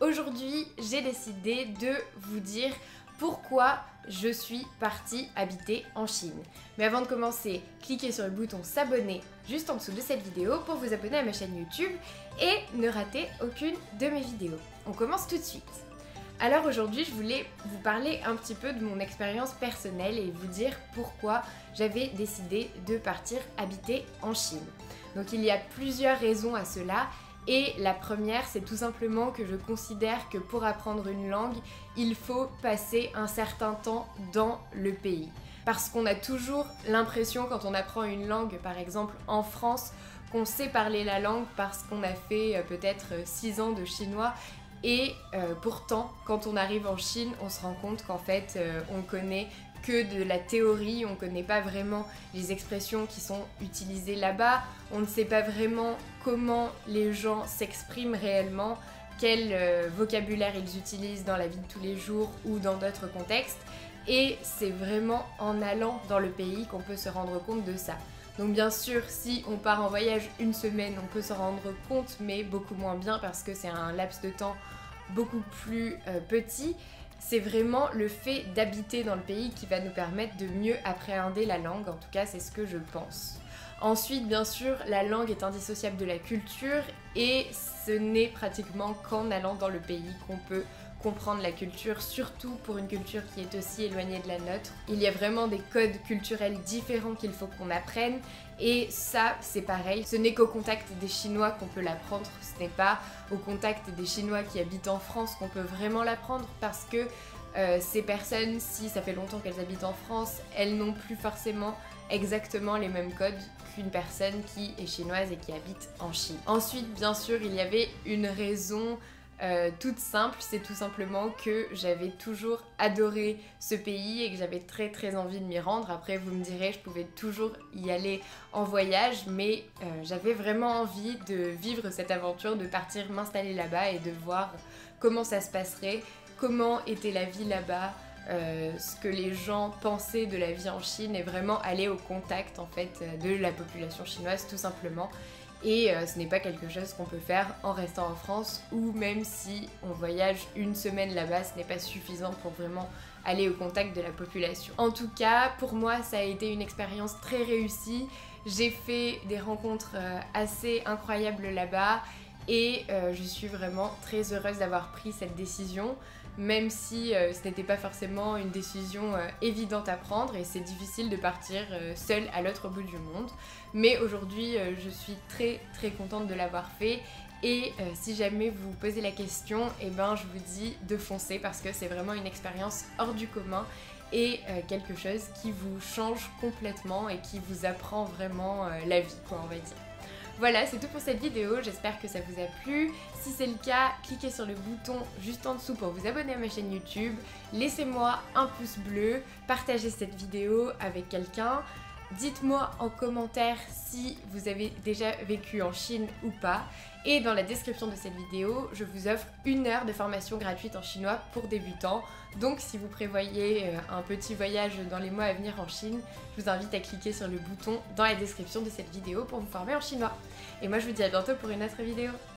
Aujourd'hui, j'ai décidé de vous dire pourquoi je suis partie habiter en Chine. Mais avant de commencer, cliquez sur le bouton s'abonner juste en dessous de cette vidéo pour vous abonner à ma chaîne YouTube et ne rater aucune de mes vidéos. On commence tout de suite. Alors aujourd'hui, je voulais vous parler un petit peu de mon expérience personnelle et vous dire pourquoi j'avais décidé de partir habiter en Chine. Donc il y a plusieurs raisons à cela et la première, c'est tout simplement que je considère que pour apprendre une langue, il faut passer un certain temps dans le pays. Parce qu'on a toujours l'impression quand on apprend une langue, par exemple en France, qu'on sait parler la langue parce qu'on a fait euh, peut-être 6 ans de chinois et euh, pourtant, quand on arrive en Chine, on se rend compte qu'en fait, euh, on connaît que de la théorie, on ne connaît pas vraiment les expressions qui sont utilisées là-bas, on ne sait pas vraiment comment les gens s'expriment réellement, quel euh, vocabulaire ils utilisent dans la vie de tous les jours ou dans d'autres contextes. Et c'est vraiment en allant dans le pays qu'on peut se rendre compte de ça. Donc bien sûr, si on part en voyage une semaine, on peut se rendre compte, mais beaucoup moins bien parce que c'est un laps de temps beaucoup plus euh, petit c'est vraiment le fait d'habiter dans le pays qui va nous permettre de mieux appréhender la langue, en tout cas c'est ce que je pense. Ensuite, bien sûr, la langue est indissociable de la culture et ce n'est pratiquement qu'en allant dans le pays qu'on peut comprendre la culture, surtout pour une culture qui est aussi éloignée de la nôtre. Il y a vraiment des codes culturels différents qu'il faut qu'on apprenne et ça, c'est pareil, ce n'est qu'au contact des Chinois qu'on peut l'apprendre, ce n'est pas au contact des Chinois qui habitent en France qu'on peut vraiment l'apprendre parce que euh, ces personnes, si ça fait longtemps qu'elles habitent en France, elles n'ont plus forcément exactement les mêmes codes qu'une personne qui est chinoise et qui habite en Chine. Ensuite, bien sûr, il y avait une raison euh, toute simple, c'est tout simplement que j'avais toujours adoré ce pays et que j'avais très très envie de m'y rendre. Après, vous me direz, je pouvais toujours y aller en voyage, mais euh, j'avais vraiment envie de vivre cette aventure, de partir m'installer là-bas et de voir comment ça se passerait, comment était la vie là-bas. Euh, ce que les gens pensaient de la vie en Chine et vraiment aller au contact en fait de la population chinoise tout simplement et euh, ce n'est pas quelque chose qu'on peut faire en restant en France ou même si on voyage une semaine là-bas, ce n'est pas suffisant pour vraiment aller au contact de la population. En tout cas, pour moi, ça a été une expérience très réussie. J'ai fait des rencontres euh, assez incroyables là-bas et euh, je suis vraiment très heureuse d'avoir pris cette décision même si euh, ce n'était pas forcément une décision euh, évidente à prendre et c'est difficile de partir seule à l'autre bout du monde. Mais aujourd'hui, je suis très très contente de l'avoir fait et si jamais vous vous posez la question, eh ben, je vous dis de foncer parce que c'est vraiment une expérience hors du commun et quelque chose qui vous change complètement et qui vous apprend vraiment la vie, quoi, on va dire. Voilà, c'est tout pour cette vidéo, j'espère que ça vous a plu. Si c'est le cas, cliquez sur le bouton juste en dessous pour vous abonner à ma chaîne YouTube. Laissez-moi un pouce bleu, partagez cette vidéo avec quelqu'un. Dites-moi en commentaire si vous avez déjà vécu en Chine ou pas. Et dans la description de cette vidéo, je vous offre une heure de formation gratuite en chinois pour débutants. Donc si vous prévoyez euh, un petit voyage dans les mois à venir en Chine, je vous invite à cliquer sur le bouton dans la description de cette vidéo pour vous former en chinois. Et moi je vous dis à bientôt pour une autre vidéo.